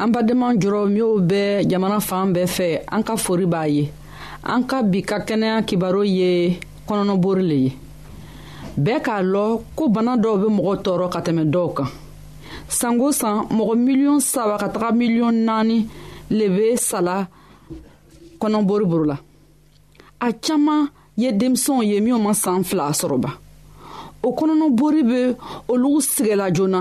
an badenma jɔyɔrɔmiw bɛ jamana fan bɛɛ fɛ an ka fori b'a ye an ka bi ka kɛnɛya kibaru ye kɔnɔnɔbori le ye bɛɛ k'a lɔ ko bana dɔw bɛ mɔgɔ tɔɔrɔ ka tɛmɛ dɔw kan sanko san mɔgɔ miliyɔn saba ka taga miliyɔn naani le bɛ sala kɔnɔbori boro la a caman ye denmisɛnw ye minnu ma san fila sɔrɔba o kɔnɔnɔbori bɛ olu sɛgɛla joona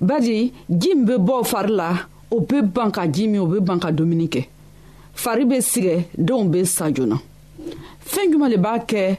bari ji min bɛ bɔ fari la o bɛ ban ka ji min o bɛ ban ka dumuni kɛ fari bɛ sɛgɛ denw bɛ sa joona fɛn jumɛn de b'a kɛ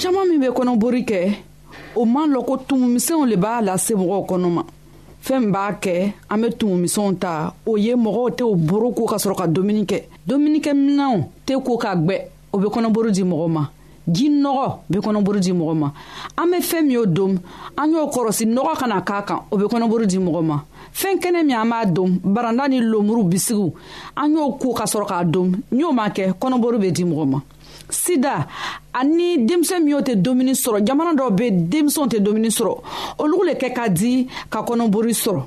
caman min bɛ kɔnɔbori kɛ o man lɔ ko tumumisɛnw le b'a lase mɔgɔw kɔnɔ ma fɛn b'a kɛ an bɛ tumumisɛnw ta o ye mɔgɔw tɛ o boro ko ka sɔrɔ ka dumuni kɛ dumunikɛminɛnw tɛ ko ka gwɛ o bɛ kɔnɔburu di mɔgɔ ma ji nɔgɔ bɛ kɔnɔburu di mɔgɔ ma an bɛ fɛn min y'o don an y'o kɔrɔsi nɔgɔ kana k'a kan o bɛ kɔnɔburu di mɔgɔ ma fɛn kɛnɛ min an b'a don baranda ni lomuru bisigiw an y'o ko ka sɔrɔ k'a don n'o ma kɛ kɔnɔburu bɛ di mɔgɔ ma sida ani denmisɛn min y'o tɛ dumuni sɔrɔ jamana dɔw bɛ denmisɛnw tɛ dumuni sɔrɔ olu le kɛ ka di ka kɔnɔburu sɔrɔ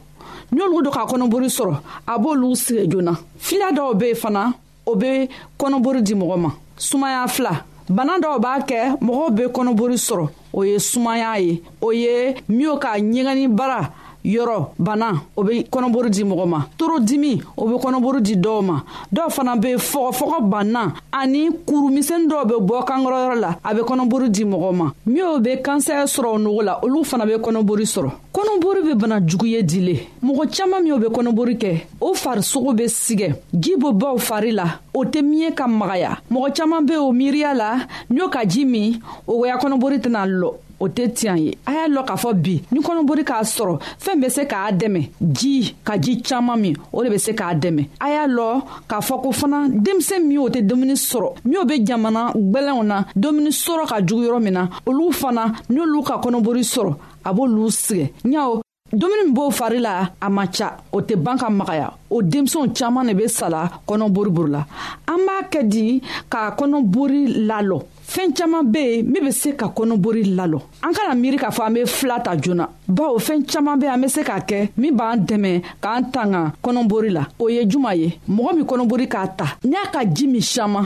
n'olu don ka kɔnɔburu sɔrɔ a b'olu sigi joona fila dɔw bɛ yen fana o bɛ kɔnɔburu di mɔgɔ ma sumaya fila bana dɔw b'a kɛ mɔgɔw bɛ kɔnɔburu sɔrɔ o ye sumaya ye o ye miyo ka ɲɛgɛnni bara yɔrɔ bana o bɛ kɔnɔburu di mɔgɔ ma torodimi o bɛ kɔnɔburu di dɔw ma dɔw fana bɛ fɔgɔfɔgɔ banna ani kurumisɛn dɔw bɛ bɔ kankɔrɔyɔrɔ la a bɛ kɔnɔburu di mɔgɔ ma minnu bɛ kansɛrɛ sɔrɔ o nogo la olu fana bɛ kɔnɔburu sɔrɔ kɔnɔburu bɛ bana jugu ye dile mɔgɔ caman minnu bɛ kɔnɔburu kɛ o farisogo bɛ sigɛ ji bɔ baw fari la o tɛ miɲɛ ka magaya mɔgɔ caman bɛ o miiriya la n'o ka ji min o waya kɔnɔbori tɛna lɔ o tɛ tiɲɛ ye a y'a lɔ k'a fɔ bi ni kɔnɔbori k'a sɔrɔ fɛn bɛ se k'a dɛmɛ ji ka ji caman min o de bɛ se k'a dɛmɛ a y'a lɔ k'a fɔ ko fana denmisɛn min o tɛ dumuni sɔrɔ minw bɛ jamana gbɛlɛnw na dumuni sɔrɔ ka jugu yɔrɔ min na olu fana n'olu ka kɔnɔbori sɔrɔ a b'olu sigɛ ɲaw dumuni b'o fari la a man ca o tɛ ban ka magaya o denmisɛnw caman de bɛ sala kɔnɔboriburu la an b'a kɛ di ka kɔnɔbori lalɔ fɛn caman bɛ yen min bɛ se ka kɔnɔbori lalɔ an kana miiri k'a fɔ an bɛ fila ta joona bawo fɛn caman bɛ an bɛ se k'a kɛ min b'an dɛmɛ k'an tanga kɔnɔbori la o ye juma ye mɔgɔ min kɔnɔbori k'a ta n'a ka ji min caman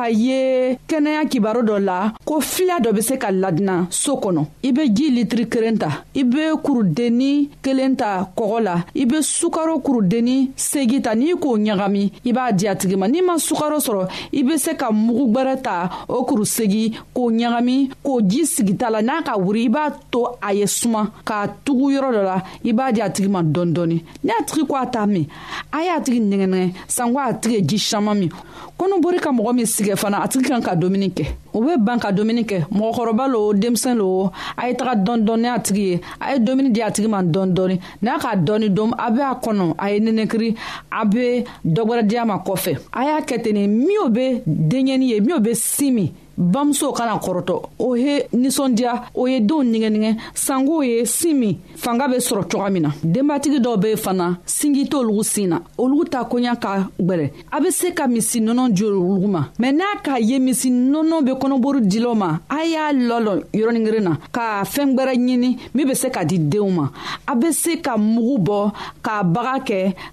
a ye kɛnɛya kibaru dɔ la ko fila dɔ bɛ se ka ladina so kɔnɔ i bɛ ji litiri kelen ta i bɛ kurudenni kelen ta kɔgɔ la i bɛ sukaro kurudenni segi ta n'i k'o ɲagami i b'a di a tigi ma n'i ma sukaro sɔrɔ i bɛ se ka mugu gbɛrɛ ta o kuru segi k'o ɲagami k'o ji sigita la n'a ka wuri i b'a to a ye suma k'a tugu yɔrɔ dɔ la i b'a di a tigi ma dɔɔni dɔɔni ne y'a tigi ko a t'a min a y'a tigi nɛgɛnɛgɛ sanko a tigi ye ji saman min kɔnɔbori ka mɔgɔ min sigɛ fana a tigi kan ka dumuni kɛ o bɛ ban ka dumuni kɛ mɔgɔkɔrɔba lo denmisɛn lo a ye taga dɔɔni dɔɔni a tigi ye a ye dumuni di a tigi ma dɔɔni dɔɔni n'a ka dɔɔni dɔn a bɛ a kɔnɔ a ye nɛnɛkiri a bɛ dɔ wɛrɛ di a ma kɔfɛ a y'a kɛ ten de min o bɛ denyɛni ye min o bɛ sin min bamuso kana kɔrɔtɔ o ye ninsɔndiya o ye denw nigɛnigɛ sanko ye sin min fanga bɛ sɔrɔ cogoya min na denbatigi dɔw bɛ fana sinji t'olugu sin na olugu ta koɲa ka gwɛlɛ a bɛ se ka misi nɔnɔ di olugu ma mɛ n'a k'a ye misi nɔnɔ bɛ kɔnɔburu dilaw ma a y'a lɔlɔ yɔrɔnigere na ka fɛn gwɛrɛ ɲini min bɛ se ka di denw ma a bɛ se ka mugu bɔ k'a baga kɛ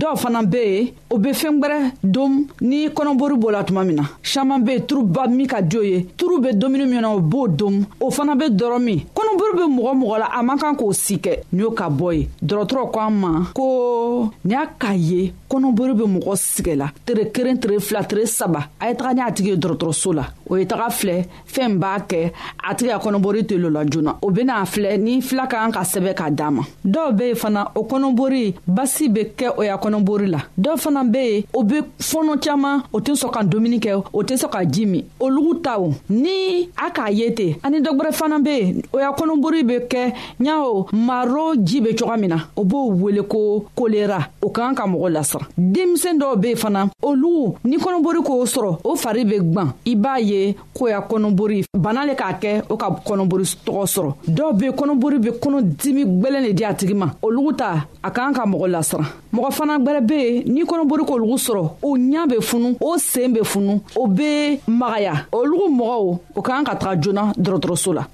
dɔw fana bɛ yen o bɛ fɛn wɛrɛ don ni kɔnɔbori bɔra tuma min na caman bɛ yen turuba min ka jo ye turu bɛ dumuni min na o b'o don o fana bɛ dɔrɔ min kɔnɔbori bɛ mɔgɔ mɔgɔ la a man kan k'o si kɛ n'i y'o ka bɔ ye dɔgɔtɔrɔ ko an ma ko n y'a k'a ye kɔnɔbori bɛ mɔgɔ sigɛla tere keren tere fila tere saba a ye taga ni a tigi ye dɔgɔtɔrɔso la o ye taga filɛ fɛn b'a kɛ a tigi a kɔnɔbori tɛ lola joona o bɛna filɛ ni fila ka kan ka sɛbɛ k'a d'a ma dɔw bɛ yen fana o kɔnɔbori basi bɛ kɛ o ya kɔnɔbori la dɔw fana bɛ yen o bɛ fɔɔnɔ caman o tɛ sɔn ka dumuni kɛ o tɛ sɔn ka ji min olugu taw ni a k'a ye ten ani dɔwɛrɛ fana bɛ yen o ya kɔnɔbori bɛ kɛ n y'a o maro ji bɛ cogoya min na o b'o wele ko kolera o kan ka mɔgɔ lasiran denmisɛn dɔw be fana olu ni kɔnɔbori k'o sɔrɔ o fari be gwan i b'a ye koya kɔnɔbori bana le k'a kɛ o ka kɔnɔbori tɔgɔ sɔrɔ dɔw be kɔnɔbori be kɔnɔ dimi gwɛlɛn le di a tigi ma olugu ta a kan ka mɔgɔ lasiran mɔgɔ fana gwɛrɛ be yen ni kɔnɔbori k'olugu sɔrɔ o ɲa be funu o seen be funu o be magaya olugu mɔgɔw o kan ka taga joona dɔrɔtɔrɔso la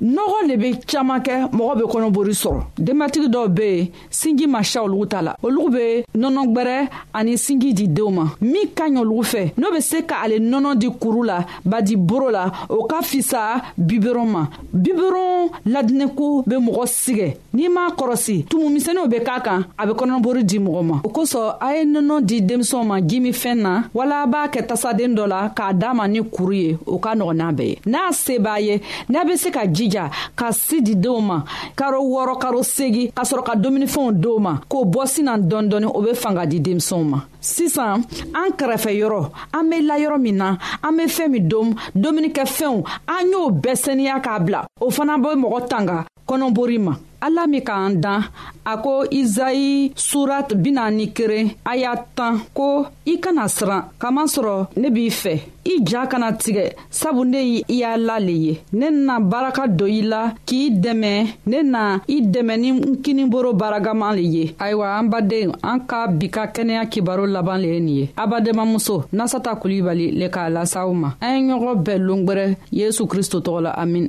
nɔgɔ de bɛ caman kɛ mɔgɔ bɛ kɔnɔbori sɔrɔ denbatigi dɔw bɛ yen sinji ma siya olugu ta la olugu be nɔnɔ gwɛrɛ ani sinji di denw ma min ka ɲi olugu fɛ n'o be se ka ale nɔnɔ di kuru la badi boro la o ka fisa biberon ma biberon ladinɛko be mɔgɔ sigɛ n'i m'a kɔrɔsi tumumisɛniw be k'a kan a be kɔnɔbori di mɔgɔ ma o kosɔn a ye nɔnɔ di denmisɛnw ma jimi fɛn na wala b'a kɛ tasaden dɔ la k'a d'a ma ni kuru ye o ka nɔgɔn n'a bɛɛ ye n'a se b'a ye n'a be se ka jija ka si di denw ma karo wɔɔrɔ karo segi ka sɔrɔ ka dumunifɛnw dɔw ma k'o bɔ sinan dɔɔni o bɛ fanga di denmisɛnw ma sisan an kɛrɛfɛ yɔrɔ an bɛ la yɔrɔ min na an bɛ fɛn min dom dumuni kɛ fɛnw an y'o bɛɛ saniya k'a bila o fana bɛ mɔgɔ tanga kɔnɔbori ma ala min k'an dan a ko izayi surat binaani keren a y'a tan ko i kana siran kamasɔrɔ ne b'i fɛ i ja kana tigɛ sabu ne y i y'a la le ye ne na baraka dɔ i la k'i dɛmɛ ne na i dɛmɛ ni n kiniboro baragaman le ye ayiwa an baden an ka bi ka kɛnɛya kibaro laban le ye nin ye abadɛmamuso nasata kulibali le k'a lasaw ma an ye ɲɔgɔn bɛɛ longwɛrɛ yesu kristo tɔgɔ la amin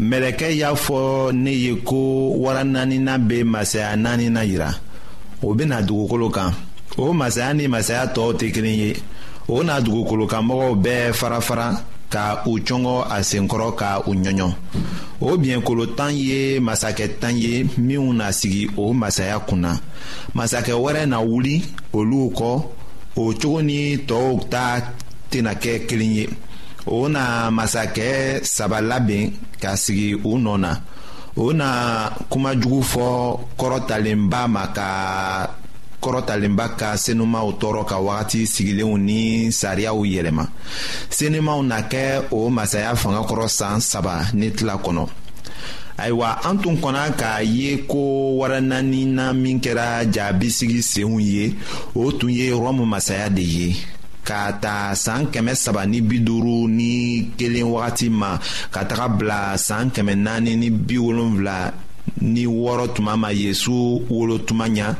mɛlɛkɛ y'a fɔ ne ye ko wara naanina bɛ masaya naanina jira o bɛna dugukolo kan o masaya ni masaya tɔw tɛ kelen ye o na dugukolokanmɔgɔw bɛɛ farafara ka u cɔngɔ a senkɔrɔ ka u ɲɔɲɔ o biɲɛkolo tan ye masakɛ tan ye minnu na sigi o masaya kunna masakɛ wɛrɛ na wuli olu kɔ o cogo ni tɔw ta tɛna kɛ kelen ye o na masakɛ saba labɛn ka sigi u nɔ na o na kuma jugu fɔ kɔrɔtalenba ma ka kɔrɔtalenba ka senumaw tɔɔrɔ ka wagati sigilenw ni sariyaw yɛlɛma senumaw na kɛ o masaya fanga kɔrɔ san saba ni tila kɔnɔ ayiwa an tun kɔnna k'a ye ko wara naani na min kɛra jaabisigi senw ye o tun ye rɔmu masaya de ye ka ta saan kɛmɛ saba ni bi duuru ni kelen wagati ma ka taga bila saan kɛmɛ naani ni bi wolonfila ni wɔɔrɔ tuma ma yesu wolo tuma ɲa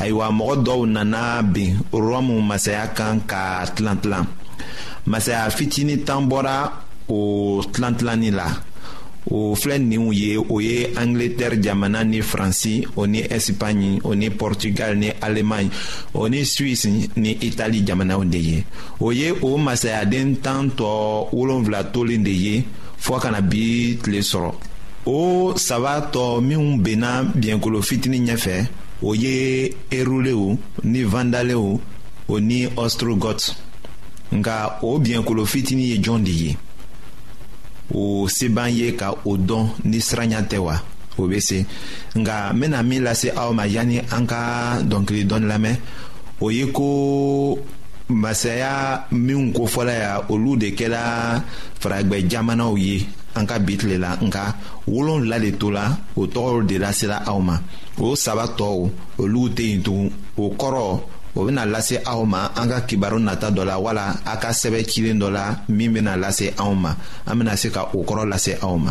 ayiwa mɔgɔ dɔw nana bin rɔmu masaya kan ka tilantilan masaya fitini tan bɔra o tilantilanni la o filɛ ninw ye o ye angleterre jamana ni faransi o ni ɛsipaɲi o ni portugal ni allemagne o ni suisse ni itali jamanaw de ye o ye o masayaden tan tɔ wolonfila tolen de ye fɔɔ kana bi tile sɔrɔ o saba tɔ minw benna biɲɛkolo fitini ɲɛfɛ o ye erulew ni vandalew o ni ostrogot nka o biɲɛkolo fitini ye jɔn de ye o seban ye ka o dɔn ni siranya tɛ wa o bɛ se nka n bɛna min lase aw ma yanni an ka dɔnkili dɔɔni lamɛn o ye ko masaya minnu kofɔla ya olu de kɛra farajɛ jamanaw ye an ka bi tile la nka wolonwula de tola o tɔgɔw de lasera aw ma o saba tɔw olu tɛ yen tugun o kɔrɔ o bɛna lase aw ma an ka kibaru nata dɔ la wala a ka sɛbɛn cilen dɔ la min bɛna lase anw ma an bɛna se ka o kɔrɔ lase aw ma.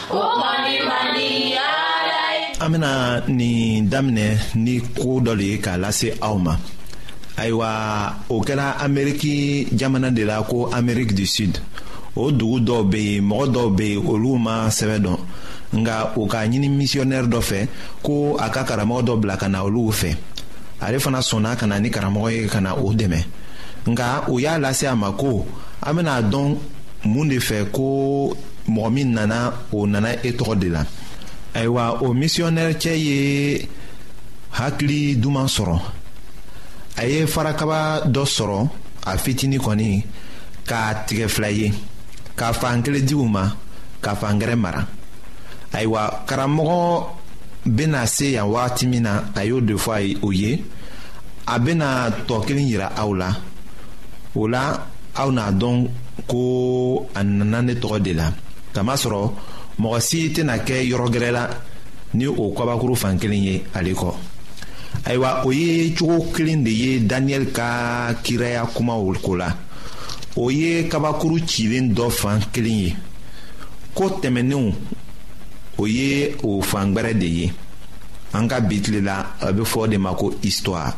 an bena nin daminɛ ni koo dɔ le ye k'a lase aw ma ayiwa o kɛra ameriki jamana de la ko ameriki du sud o dugu dɔw be yen mɔgɔ dɔw be yen olu ma sɛbɛ dɔn nga u ka ɲini misiyɔnɛri dɔ fɛ ko a ka karamɔgɔ dɔ bila ka na olu fɛ ale fana sɔnna ka na ni karamɔgɔ ye ka na o dɛmɛ nka u y'a lase a ma ko an bena dɔn mun de fɛ ko mɔgɔ min nana o nana e tɔgɔ de la ayiwa o misiyɔnɛri cɛ ye hakili duman sɔrɔ a ye farakaba dɔ sɔrɔ a fitinin kɔni k'a tigɛ fila ye k'a fan kelen di u ma ka fangɛrɛ mara ayiwa karamɔgɔ bɛna se yan wagati min na a y'o de fɔ a ye o ye a bɛna tɔ kelen yira aw la o la aw n'a dɔn ko a nana ne tɔgɔ de la kamasɔrɔ mɔgɔ si tɛna kɛ yɔrɔ gɛrɛ la ni o kabakuru fan kelen ye ale kɔ ayiwa o ye cogo kelen de ye daniyɛli ka kiraya kumaw ko la o ye kabakuru cilen dɔ fan kelen ye ko tɛmɛnenw o ye o fan gbɛrɛ de ye an ka bi tile la a bɛ fɔ o de ma ko histoire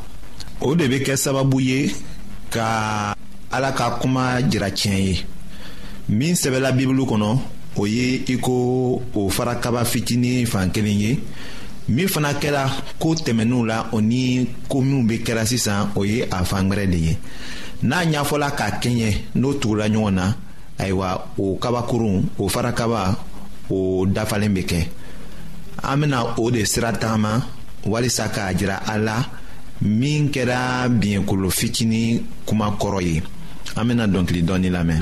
o de bɛ kɛ sababu ye ka ala ka kuma jira tiɲɛ ye min sɛbɛla bibulu kɔnɔ o ye i ko o farakaba fitinin fan kelen ye min fana kɛra ko tɛmɛnenw la o ni ko minnu bɛ kɛra sisan o ye a fan wɛrɛ de ye n'a ɲɛfɔla k'a kɛɲɛ n'o tugula ɲɔgɔn na ayiwa o kabakurun o farakaba o dafalen bɛ kɛ an bɛna o de sira taama walisa k'a jira a la min kɛra biɲɛkolo fitinin kuma kɔrɔ ye an bɛna dɔnkili dɔɔni lamɛn.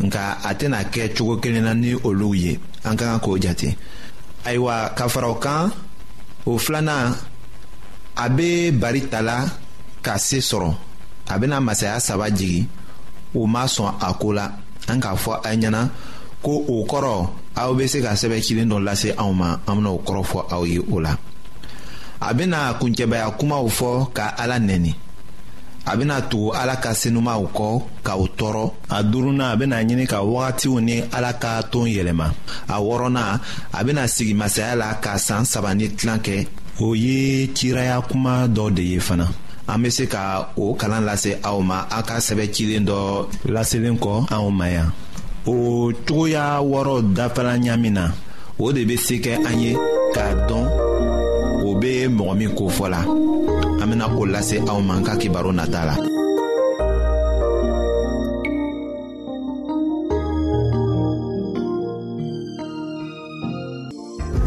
nka a tɛna kɛ cogo kelen na ni olu ye an ka kan k'o jate ayiwa ka fara o kan o filanan a bɛ bari tala ka se sɔrɔ a bɛna masaya saba jigin o ma sɔn a ko la an k'a fɔ a ɲɛna ko o kɔrɔ aw bɛ se ka sɛbɛn cilen dɔ lase anw ma an bɛna o kɔrɔ fɔ aw ye o la a bɛna kuncɛbaya kumaw fɔ ka ala nɛni a bɛna tugu ala ka senumaw kɔ k'aw tɔɔrɔ a duurunan a bɛna ɲini ka wagatiw ni ala ka ton yɛlɛma a wɔɔrɔnan a bɛna sigi masaya la ka saan saba ni tilan kɛ o ye ciraya kuma dɔ de ye fana an bɛ se ka o kalan lase aw ma a ka sɛbɛ cilen dɔ laselen kɔ anw ma yan o cogoya wɔɔrɔ dafala ɲamin na o de bɛ se kɛ an ye k'a dɔn o bɛ mɔgɔ min ko fɔ la an bɛna o lase aw ma an ka kibaru nata la.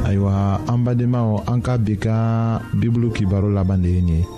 ayiwa an badenmaw an ka bi ka bibulu kibaru laban de ye nin ye.